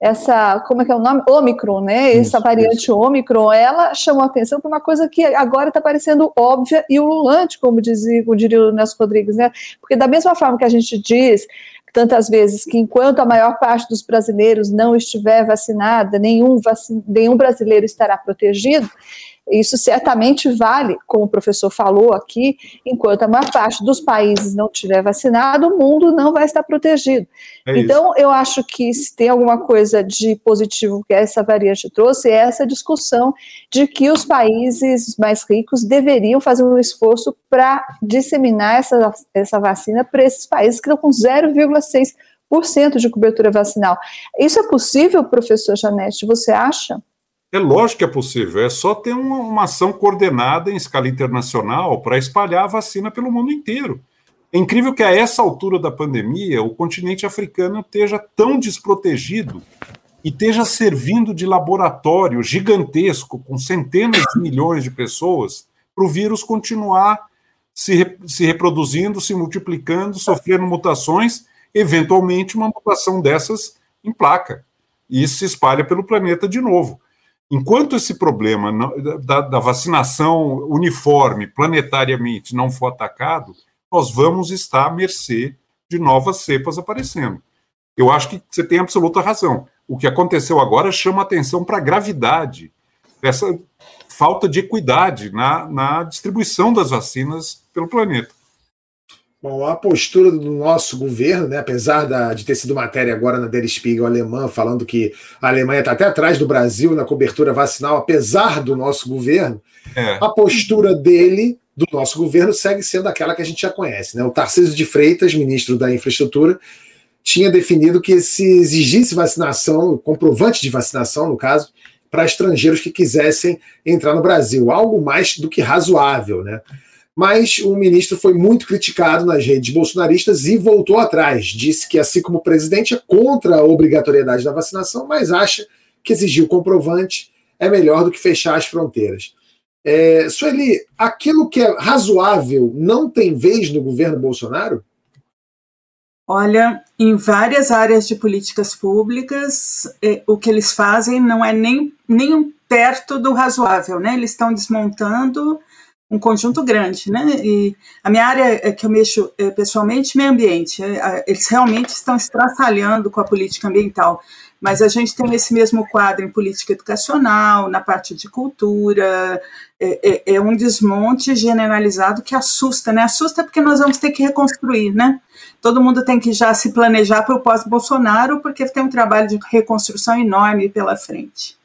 essa, como é que é o nome? Ômicron, né? Isso, essa variante isso. Ômicron, ela chamou a atenção para uma coisa que agora está parecendo óbvia e ululante, como dizia, como diria o Nelson Rodrigues, né? Porque da mesma forma que a gente diz tantas vezes que enquanto a maior parte dos brasileiros não estiver vacinada, nenhum, vacin nenhum brasileiro estará protegido, isso certamente vale, como o professor falou aqui, enquanto a maior parte dos países não tiver vacinado, o mundo não vai estar protegido. É então, eu acho que se tem alguma coisa de positivo que essa variante trouxe, é essa discussão de que os países mais ricos deveriam fazer um esforço para disseminar essa, essa vacina para esses países que estão com 0,6% de cobertura vacinal. Isso é possível, professor Janete? Você acha? É lógico que é possível, é só ter uma, uma ação coordenada em escala internacional para espalhar a vacina pelo mundo inteiro. É incrível que a essa altura da pandemia o continente africano esteja tão desprotegido e esteja servindo de laboratório gigantesco com centenas de milhões de pessoas para o vírus continuar se, se reproduzindo, se multiplicando, sofrendo mutações, eventualmente uma mutação dessas em placa e se espalha pelo planeta de novo. Enquanto esse problema da, vacinação uniforme planetariamente não for atacado, nós vamos estar à mercê de novas cepas aparecendo. Eu acho que você tem absoluta razão. O que aconteceu agora chama atenção para a gravidade dessa falta de equidade na, na distribuição das vacinas pelo planeta. Bom, a postura do nosso governo, né, apesar da, de ter sido matéria agora na Der Spiegel alemã, falando que a Alemanha está até atrás do Brasil na cobertura vacinal, apesar do nosso governo, é. a postura dele, do nosso governo, segue sendo aquela que a gente já conhece. Né? O Tarcísio de Freitas, ministro da Infraestrutura, tinha definido que se exigisse vacinação, comprovante de vacinação, no caso, para estrangeiros que quisessem entrar no Brasil, algo mais do que razoável, né? Mas o ministro foi muito criticado nas redes bolsonaristas e voltou atrás. Disse que, assim como o presidente, é contra a obrigatoriedade da vacinação, mas acha que exigir o comprovante é melhor do que fechar as fronteiras. É, Sueli, aquilo que é razoável não tem vez no governo Bolsonaro? Olha, em várias áreas de políticas públicas, eh, o que eles fazem não é nem, nem perto do razoável, né? Eles estão desmontando um conjunto grande, né? E a minha área é que eu mexo é, pessoalmente, meio ambiente, é, eles realmente estão estraçalhando com a política ambiental, mas a gente tem esse mesmo quadro em política educacional, na parte de cultura, é, é, é um desmonte generalizado que assusta, né? Assusta porque nós vamos ter que reconstruir, né? Todo mundo tem que já se planejar para o pós-Bolsonaro, porque tem um trabalho de reconstrução enorme pela frente.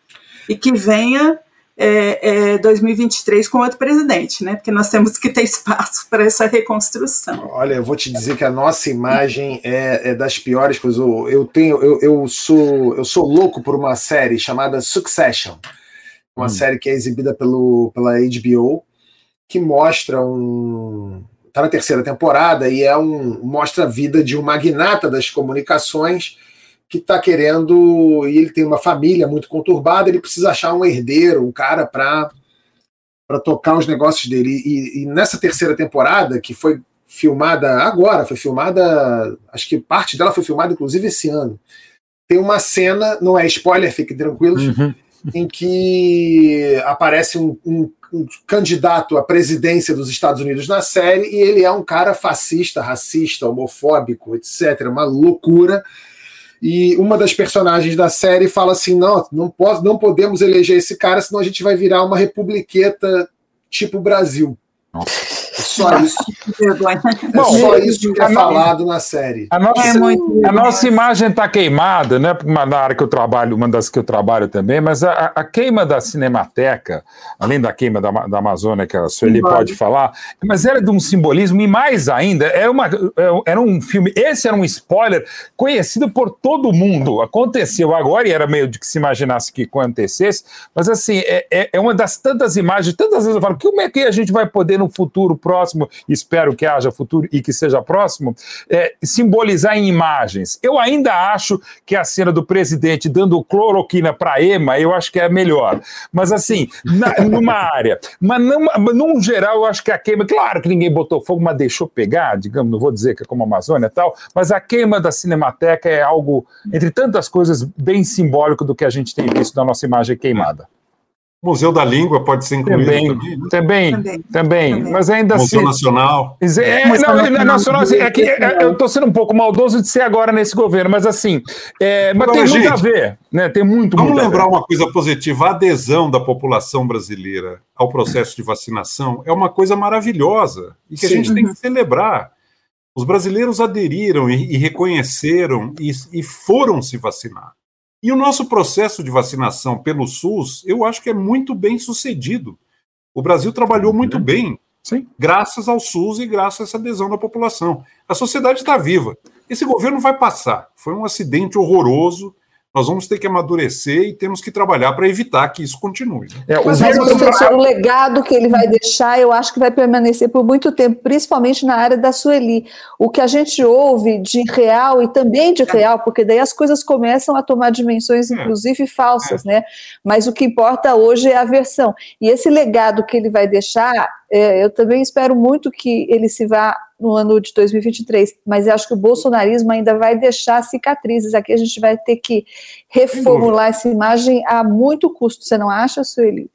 E que venha é, é 2023 com outro presidente, né? Porque nós temos que ter espaço para essa reconstrução. Olha, eu vou te dizer que a nossa imagem é, é das piores coisas. Eu tenho, eu, eu, sou, eu sou louco por uma série chamada Succession, uma hum. série que é exibida pelo, pela HBO, que mostra um está na terceira temporada e é um mostra a vida de um magnata das comunicações que está querendo, e ele tem uma família muito conturbada, ele precisa achar um herdeiro, um cara para para tocar os negócios dele. E, e, nessa terceira temporada, que foi filmada agora, foi filmada, acho que parte dela foi filmada inclusive esse ano. Tem uma cena, não é spoiler, fiquem tranquilos, uhum. em que aparece um, um, um candidato à presidência dos Estados Unidos na série e ele é um cara fascista, racista, homofóbico, etc. Uma loucura e uma das personagens da série fala assim: não, não, posso, não podemos eleger esse cara, senão a gente vai virar uma republiqueta tipo Brasil. Nossa. Só isso. É só isso que é falado na série. A nossa, é a nossa imagem está queimada, né? Na área que eu trabalho, uma das que eu trabalho também, mas a, a queima da Cinemateca, além da queima da, da Amazônia, que a Sueli pode falar, mas era de um simbolismo, e mais ainda, era, uma, era um filme, esse era um spoiler conhecido por todo mundo. Aconteceu agora, e era meio de que se imaginasse que acontecesse, mas assim, é, é, é uma das tantas imagens, tantas vezes eu falo, como é que a gente vai poder no futuro próximo, espero que haja futuro e que seja próximo, é, simbolizar em imagens. Eu ainda acho que a cena do presidente dando cloroquina para Ema, eu acho que é melhor. Mas assim, na, numa área. Mas numa, num geral, eu acho que a queima, claro que ninguém botou fogo, mas deixou pegar, digamos, não vou dizer que é como a Amazônia e tal, mas a queima da Cinemateca é algo, entre tantas coisas, bem simbólico do que a gente tem visto da nossa imagem queimada. Museu da Língua pode ser incluído também. Também, né? também, também, também, mas ainda Museu assim... Nacional. É, não, não, nacional, assim, é que é, eu estou sendo um pouco maldoso de ser agora nesse governo, mas assim, é, mas tem gente, muito a ver, né? Tem muito, Vamos muito lembrar uma coisa positiva, a adesão da população brasileira ao processo de vacinação é uma coisa maravilhosa e que Sim. a gente tem que celebrar. Os brasileiros aderiram e, e reconheceram e, e foram se vacinar. E o nosso processo de vacinação pelo SUS, eu acho que é muito bem sucedido. O Brasil trabalhou muito uhum. bem, Sim. graças ao SUS e graças a essa adesão da população. A sociedade está viva. Esse governo vai passar. Foi um acidente horroroso nós vamos ter que amadurecer e temos que trabalhar para evitar que isso continue. Né? É, Mas, professor, o legado que ele vai deixar, eu acho que vai permanecer por muito tempo, principalmente na área da Sueli. O que a gente ouve de real e também de real, porque daí as coisas começam a tomar dimensões, é. inclusive falsas, é. né? Mas o que importa hoje é a versão. E esse legado que ele vai deixar, é, eu também espero muito que ele se vá no ano de 2023, mas eu acho que o bolsonarismo ainda vai deixar cicatrizes. Aqui a gente vai ter que reformular essa imagem a muito custo. Você não acha, Sueli?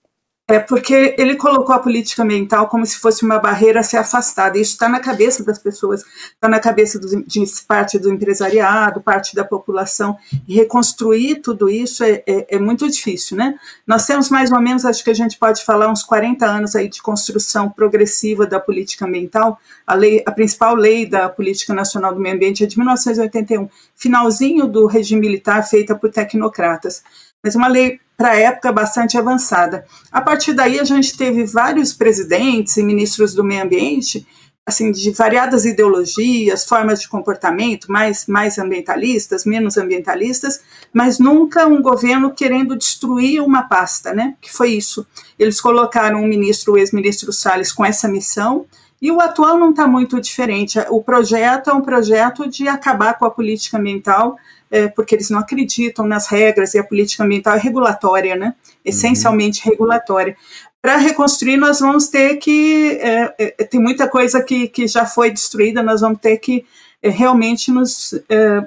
É porque ele colocou a política ambiental como se fosse uma barreira a ser afastada. Isso está na cabeça das pessoas, está na cabeça de parte do empresariado, parte da população. E reconstruir tudo isso é, é, é, muito difícil, né? Nós temos mais ou menos, acho que a gente pode falar, uns 40 anos aí de construção progressiva da política ambiental. A, lei, a principal lei da Política Nacional do Meio Ambiente é de 1981, finalzinho do regime militar feita por tecnocratas mas uma lei para a época bastante avançada. A partir daí a gente teve vários presidentes e ministros do meio ambiente, assim, de variadas ideologias, formas de comportamento, mais, mais ambientalistas, menos ambientalistas, mas nunca um governo querendo destruir uma pasta, né? Que foi isso. Eles colocaram o ministro, o ex-ministro Salles, com essa missão, e o atual não está muito diferente. O projeto é um projeto de acabar com a política ambiental é, porque eles não acreditam nas regras e a política ambiental é regulatória, né? Essencialmente uhum. regulatória. Para reconstruir, nós vamos ter que. É, é, tem muita coisa que, que já foi destruída, nós vamos ter que é, realmente nos, é,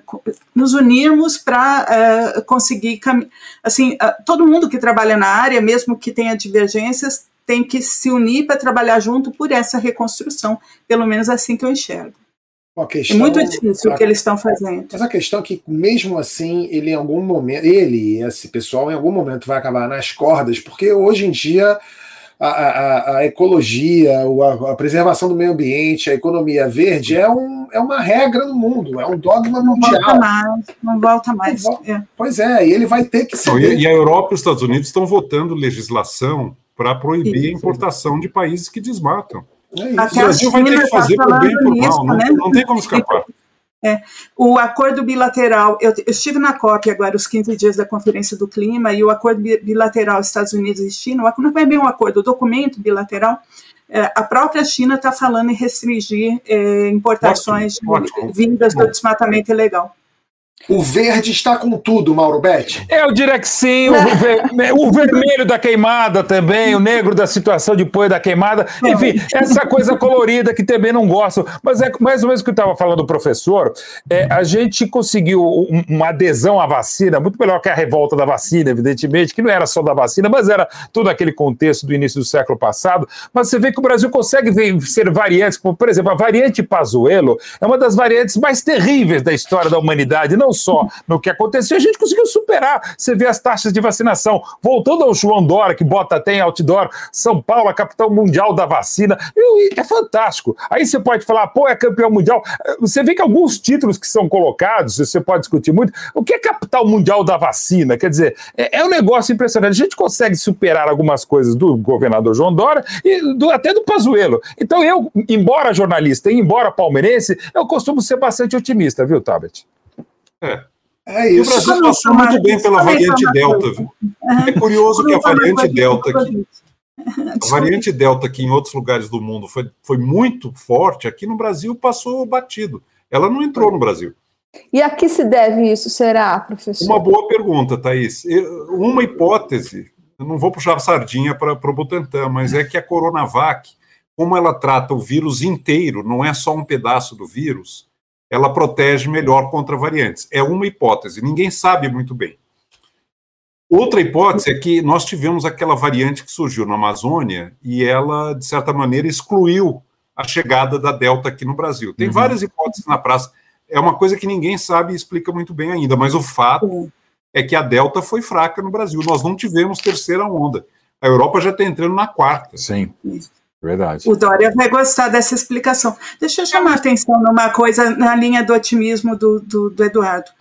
nos unirmos para é, conseguir. Assim, todo mundo que trabalha na área, mesmo que tenha divergências, tem que se unir para trabalhar junto por essa reconstrução, pelo menos assim que eu enxergo. Questão, é muito difícil o que eles estão fazendo. Mas a questão é que, mesmo assim, ele em algum momento, ele, esse pessoal, em algum momento vai acabar nas cordas, porque hoje em dia a, a, a ecologia, a, a, preservação do meio ambiente, a economia verde é, um, é uma regra no mundo, é um dogma não mundial. Volta mais, não volta mais. Não volta. É. Pois é, e ele vai ter que ser. E, e a Europa e os Estados Unidos estão votando legislação para proibir a importação de países que desmatam. É o Brasil vai ter que fazer por bem por mal, né? não, não tem como escapar. É, o acordo bilateral, eu, eu, estive na COP agora, os 15 dias da Conferência do Clima, e o acordo bilateral Estados Unidos e China, não é bem um acordo, o documento bilateral, é, a própria China está falando em restringir é, importações ótimo, ótimo. vindas do desmatamento ilegal. O verde está com tudo, Mauro Betti. Eu diria que sim. O, ver, o, vermelho da queimada também, o negro da situação de poeira da queimada. Enfim, essa coisa colorida que também não gosto. Mas é mais ou menos o que eu estava falando do professor. É, a gente conseguiu uma adesão à vacina, muito melhor que a revolta da vacina, evidentemente, que não era só da vacina, mas era todo aquele contexto do início do século passado. Mas você vê que o Brasil consegue vencer variantes, como, por exemplo, a variante Pazuello é uma das variantes mais terríveis da história da humanidade. Não só no que aconteceu, a gente conseguiu superar. Você vê as taxas de vacinação. Voltando ao João Dória, que bota até em outdoor, São Paulo, a capital mundial da vacina. É fantástico. Aí você pode falar, pô, é campeão mundial. Você vê que alguns títulos que são colocados, você pode discutir muito, o que é capital mundial da vacina? Quer dizer, é, é um negócio impressionante. A gente consegue superar algumas coisas do governador João Dória e do, até do Pazuello. Então eu, embora jornalista e embora palmeirense, eu costumo ser bastante otimista, viu, Tabet? É. É isso. E o Brasil passou muito bem pela variante Delta. Viu? É curioso que a variante Delta aqui. A variante Delta, que em outros lugares do mundo foi, foi muito forte, aqui no Brasil passou batido. Ela não entrou no Brasil. E a que se deve isso, será, professor? Uma boa pergunta, Thaís. Uma hipótese, eu não vou puxar a sardinha para o Butantan, mas é que a Coronavac, como ela trata o vírus inteiro, não é só um pedaço do vírus, ela protege melhor contra variantes. É uma hipótese, ninguém sabe muito bem. Outra hipótese é que nós tivemos aquela variante que surgiu na Amazônia e ela, de certa maneira, excluiu a chegada da Delta aqui no Brasil. Tem uhum. várias hipóteses na praça. É uma coisa que ninguém sabe e explica muito bem ainda, mas o fato é que a Delta foi fraca no Brasil. Nós não tivemos terceira onda. A Europa já está entrando na quarta. Sim. Verdade. O Dória vai gostar dessa explicação. Deixa eu chamar a atenção numa coisa na linha do otimismo do, do, do Eduardo.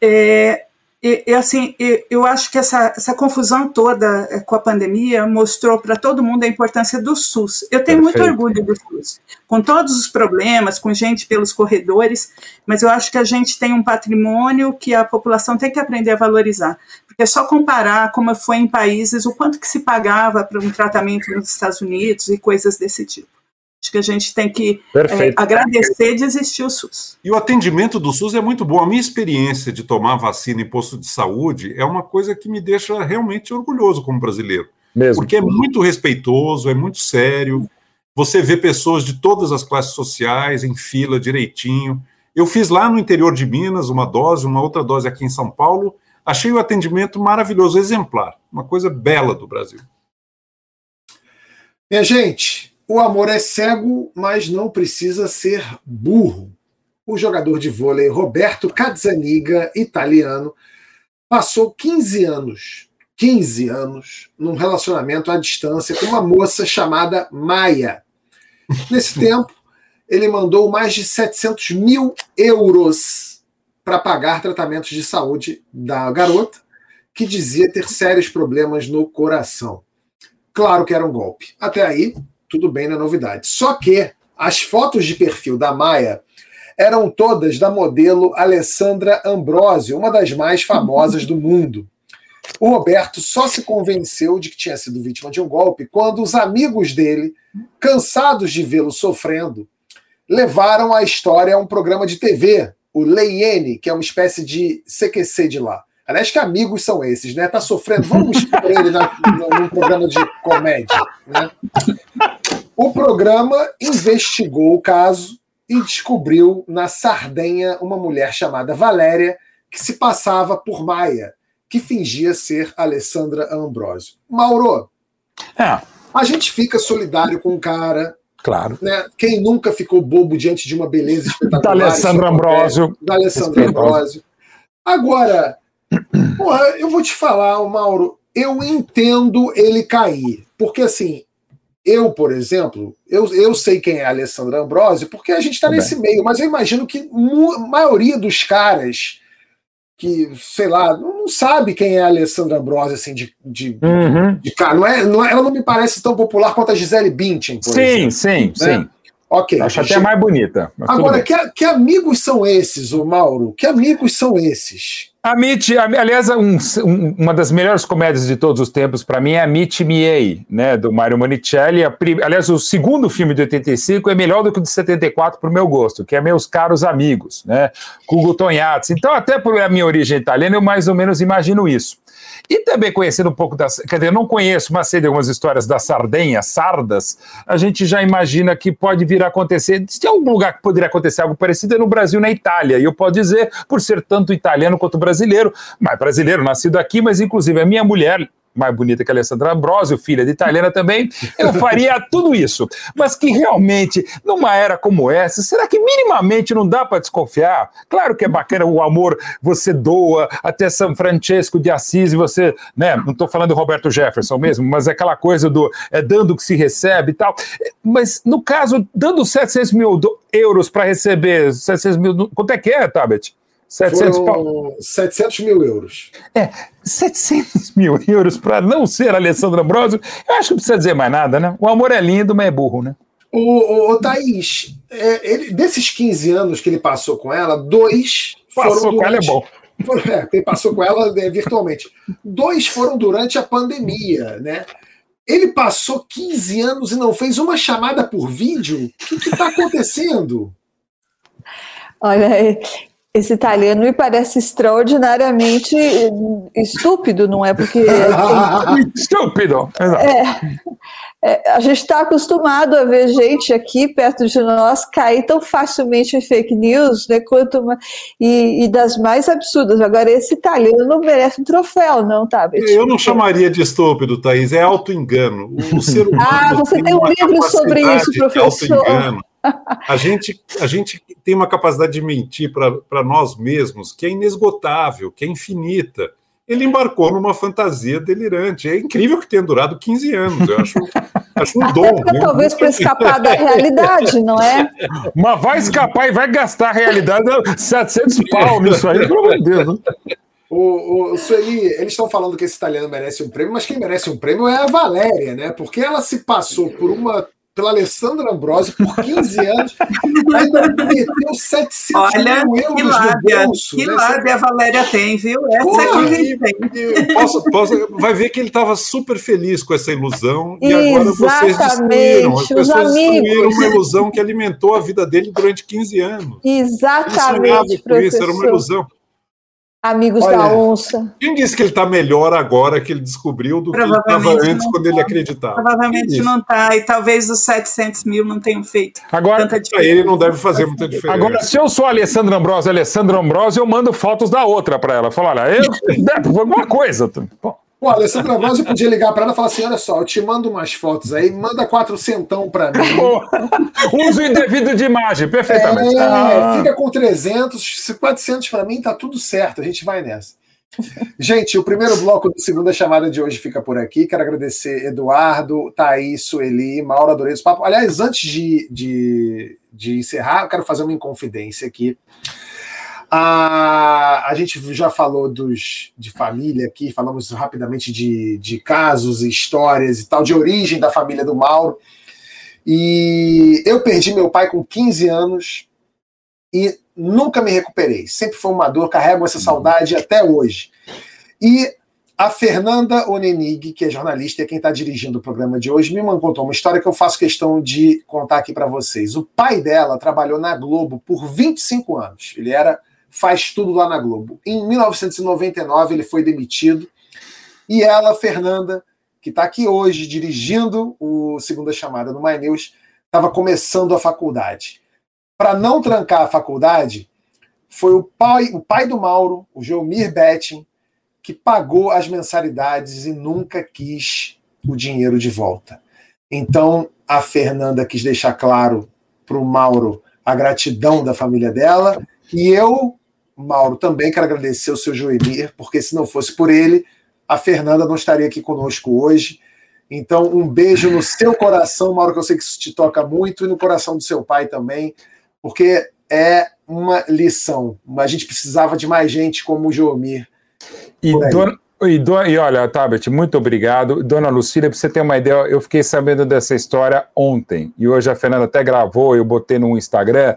É, e, e, assim, eu acho que essa, essa confusão toda eh, com a pandemia mostrou para todo mundo a importância do SUS. Eu tenho Perfeito. muito orgulho do SUS, com todos os problemas, com gente pelos corredores, mas eu acho que a gente tem um patrimônio que a população tem que aprender a valorizar. É só comparar como foi em países, o quanto que se pagava para um tratamento nos Estados Unidos e coisas desse tipo. Acho que a gente tem que é, agradecer de existir o SUS. E o atendimento do SUS é muito bom. A minha experiência de tomar vacina em posto de saúde é uma coisa que me deixa realmente orgulhoso como brasileiro. Mesmo. Porque é muito respeitoso, é muito sério. Você vê pessoas de todas as classes sociais em fila direitinho. Eu fiz lá no interior de Minas uma dose, uma outra dose aqui em São Paulo. Achei o atendimento maravilhoso, exemplar. Uma coisa bela do Brasil. Minha gente, o amor é cego, mas não precisa ser burro. O jogador de vôlei Roberto Cazzaniga, italiano, passou 15 anos, 15 anos, num relacionamento à distância com uma moça chamada Maia. Nesse tempo, ele mandou mais de 700 mil euros para pagar tratamentos de saúde da garota, que dizia ter sérios problemas no coração. Claro que era um golpe. Até aí, tudo bem na novidade. Só que as fotos de perfil da Maia eram todas da modelo Alessandra Ambrosio, uma das mais famosas do mundo. O Roberto só se convenceu de que tinha sido vítima de um golpe quando os amigos dele, cansados de vê-lo sofrendo, levaram a história a um programa de TV, o Leiene, que é uma espécie de CQC de lá. Aliás, que amigos são esses, né? Tá sofrendo, vamos pôr ele na, num programa de comédia. Né? O programa investigou o caso e descobriu na Sardenha uma mulher chamada Valéria que se passava por Maia, que fingia ser Alessandra Ambrosio. Mauro, é. a gente fica solidário com o cara. Claro. Né? Quem nunca ficou bobo diante de uma beleza espetacular? Da Alessandra Ambrosio. Da Alessandra Ambrosio. Agora, Porra, eu vou te falar, Mauro, eu entendo ele cair. Porque assim, eu, por exemplo, eu, eu sei quem é a Alessandra Ambrosio, porque a gente está nesse meio, mas eu imagino que a maioria dos caras que, sei lá, não, sabe quem é a Alessandra Ambrosio, assim, de, de, uhum. de, de cara. Não é, não é, ela não me parece tão popular quanto a Gisele Bündchen, por sim, exemplo. Sim, né? sim, Ok. Acho até mais bonita. Agora, que, que, amigos são esses, o Mauro? Que amigos são esses? A Mitch, aliás, um, um, uma das melhores comédias de todos os tempos para mim é a Mitch Miei, né, do Mario Monicelli. A, aliás, o segundo filme de 85 é melhor do que o de 74 para o meu gosto, que é Meus Caros Amigos, né, com o Gutonhazzi. Então, até por a minha origem italiana, eu mais ou menos imagino isso. E também conhecendo um pouco das. Quer dizer, eu não conheço, mas sei de algumas histórias da Sardenha, Sardas, a gente já imagina que pode vir a acontecer. Se tem algum lugar que poderia acontecer algo parecido é no Brasil, na Itália. E eu posso dizer, por ser tanto italiano quanto brasileiro, mas brasileiro, nascido aqui, mas inclusive a minha mulher mais bonita que a Alessandra Ambrosio, filha de italiana também, eu faria tudo isso. Mas que realmente, numa era como essa, será que minimamente não dá para desconfiar? Claro que é bacana o amor, você doa até São Francisco de Assis, e você, né, não estou falando do Roberto Jefferson mesmo, mas é aquela coisa do é, dando o que se recebe e tal. Mas no caso, dando 700 mil euros para receber 700 mil, quanto é que é, Tabet? 700, Foram 700 mil euros. É, 700 mil euros para não ser Alessandro Ambrosio, eu acho que não precisa dizer mais nada, né? O amor é lindo, mas é burro, né? O, o, o Thaís, é, ele, desses 15 anos que ele passou com ela, dois passou foram. Passou com ela é bom. É, ele passou com ela é, virtualmente. Dois foram durante a pandemia, né? Ele passou 15 anos e não fez uma chamada por vídeo? O que está acontecendo? Olha, esse italiano me parece extraordinariamente estúpido, não é? Porque. Assim, estúpido! É, é, a gente está acostumado a ver gente aqui perto de nós cair tão facilmente em fake news, né? Quanto uma, e, e, das mais absurdas. Agora, esse italiano não merece um troféu, não, tá? Eu não chamaria de estúpido, Thaís, é auto-engano. O ser humano ah, você tem, tem um livro sobre isso, professor. A gente, a gente tem uma capacidade de mentir para nós mesmos que é inesgotável, que é infinita ele embarcou numa fantasia delirante. É incrível que tenha durado 15 anos. Eu acho, acho um dom. Né? Talvez para escapar da realidade, não é? Mas vai escapar e vai gastar a realidade 700 pau nisso aí, pelo amor de Deus. Né? O, o Sueli, eles estão falando que esse italiano merece um prêmio, mas quem merece um prêmio é a Valéria, né? Porque ela se passou por uma pela Alessandra Ambrosio por 15 anos, ainda meteu 700 Olha, mil euros que lábia, bolso, que né? lábia a Valéria tem, viu? Essa Porra, é que posso, posso, vai ver que ele estava super feliz com essa ilusão e agora vocês destruíram. As pessoas destruíram uma ilusão que alimentou a vida dele durante 15 anos. Exatamente, ele isso, era uma ilusão. Amigos Olha, da onça. Quem disse que ele está melhor agora que ele descobriu do que ele estava antes quando tá. ele acreditava? Provavelmente não está, e talvez os 700 mil não tenham feito. Agora, ele não deve fazer muita diferença. Agora, se eu sou Alessandra Ambrosio, Alessandra Ambrosio, eu mando fotos da outra para ela. Falo, olha, eu, alguma coisa. Pô. Pô, a Alessandra Voz, podia ligar para ela e falar assim: olha só, eu te mando umas fotos aí, manda quatro centão para mim. Uso indevido de imagem, perfeitamente. É, ah. Fica com 300, 400 para mim, tá tudo certo, a gente vai nessa. Gente, o primeiro bloco do segunda chamada de hoje fica por aqui. Quero agradecer Eduardo, Thaís, Sueli, Mauro, adorei esse papo. Aliás, antes de, de, de encerrar, eu quero fazer uma inconfidência aqui. A, a gente já falou dos, de família aqui, falamos rapidamente de, de casos, histórias e tal, de origem da família do Mauro. E eu perdi meu pai com 15 anos e nunca me recuperei. Sempre foi uma dor, carrego essa saudade até hoje. E a Fernanda Onenig, que é jornalista e é quem está dirigindo o programa de hoje, me contou uma história que eu faço questão de contar aqui para vocês. O pai dela trabalhou na Globo por 25 anos. Ele era faz tudo lá na Globo. Em 1999 ele foi demitido e ela, Fernanda, que está aqui hoje dirigindo o Segunda Chamada no My News, estava começando a faculdade. Para não trancar a faculdade, foi o pai, o pai do Mauro, o Geomir Betting, que pagou as mensalidades e nunca quis o dinheiro de volta. Então, a Fernanda quis deixar claro para o Mauro a gratidão da família dela, e eu Mauro, também quero agradecer o seu Joemir, porque se não fosse por ele, a Fernanda não estaria aqui conosco hoje. Então, um beijo no seu coração, Mauro, que eu sei que isso te toca muito, e no coração do seu pai também, porque é uma lição. A gente precisava de mais gente como o Joemir. E, dona, e, do, e olha, Tabet, muito obrigado. Dona Lucília, para você ter uma ideia, eu fiquei sabendo dessa história ontem, e hoje a Fernanda até gravou, eu botei no Instagram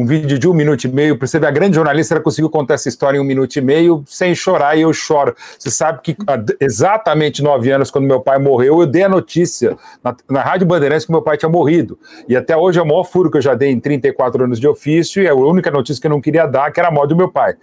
um vídeo de um minuto e meio. Percebe, a grande jornalista ela conseguiu contar essa história em um minuto e meio sem chorar, e eu choro. Você sabe que exatamente nove anos, quando meu pai morreu, eu dei a notícia na, na Rádio Bandeirantes que meu pai tinha morrido. E até hoje é o maior furo que eu já dei em 34 anos de ofício, e é a única notícia que eu não queria dar, que era a morte do meu pai.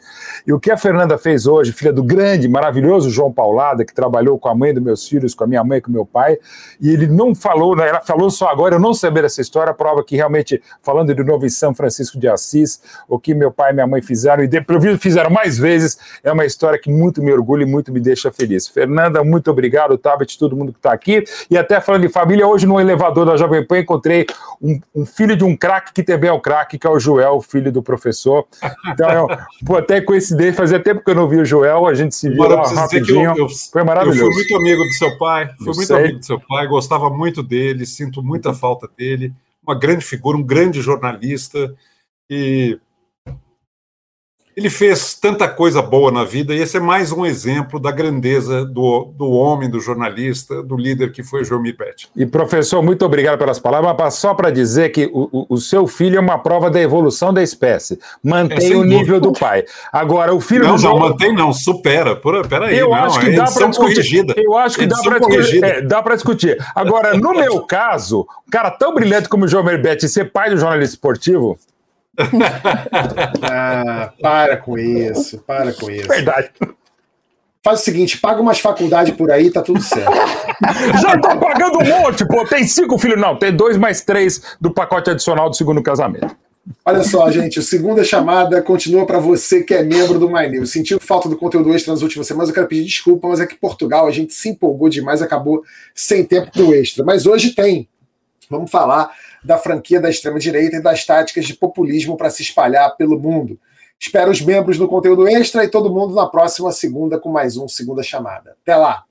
E o que a Fernanda fez hoje, filha do grande, maravilhoso João Paulada, que trabalhou com a mãe dos meus filhos, com a minha mãe, com meu pai, e ele não falou, né, ela falou só agora, eu não saber essa história, prova que realmente, falando de novo em São Francisco de Assis, o que meu pai e minha mãe fizeram, e depois fizeram mais vezes, é uma história que muito me orgulha e muito me deixa feliz. Fernanda, muito obrigado, Tabet, todo mundo que está aqui, e até falando de família, hoje no elevador da Jovem Pan encontrei um, um filho de um craque que também é um craque, que é o Joel, filho do professor. Então, eu, pô, até coincidência, fazia tempo que eu não vi o Joel, a gente se viu lá rapidinho. Eu, eu, Foi maravilhoso. Eu fui muito amigo do seu pai, fui eu muito sei. amigo do seu pai, gostava muito dele, sinto muita falta dele, uma grande figura, um grande jornalista, e ele fez tanta coisa boa na vida e esse é mais um exemplo da grandeza do, do homem, do jornalista, do líder que foi o João Pet. E professor, muito obrigado pelas palavras, mas só para dizer que o, o, seu filho é uma prova da evolução da espécie. Mantém é, o nível do pai. Agora, o filho não, do João... Não, mantém não, supera. Peraí, eu não, acho que é dá para discutir. Eu acho que dá para discutir. É, dá para discutir. Agora, no meu caso, um cara tão brilhante como o João Merbete ser pai do jornalista esportivo, ah, para com isso, para com isso. Verdade. Faz o seguinte, paga umas faculdades por aí, tá tudo certo. Já tô pagando um monte, pô. Tem cinco filhos, não. Tem dois mais três do pacote adicional do segundo casamento. Olha só, gente, a segunda chamada continua para você que é membro do My News. Sentiu falta do conteúdo extra nas últimas semanas, eu quero pedir desculpa, mas é que Portugal a gente se empolgou demais, acabou sem tempo pro extra. Mas hoje tem. Vamos falar da franquia da extrema-direita e das táticas de populismo para se espalhar pelo mundo. Espero os membros do conteúdo extra e todo mundo na próxima segunda com mais um Segunda Chamada. Até lá!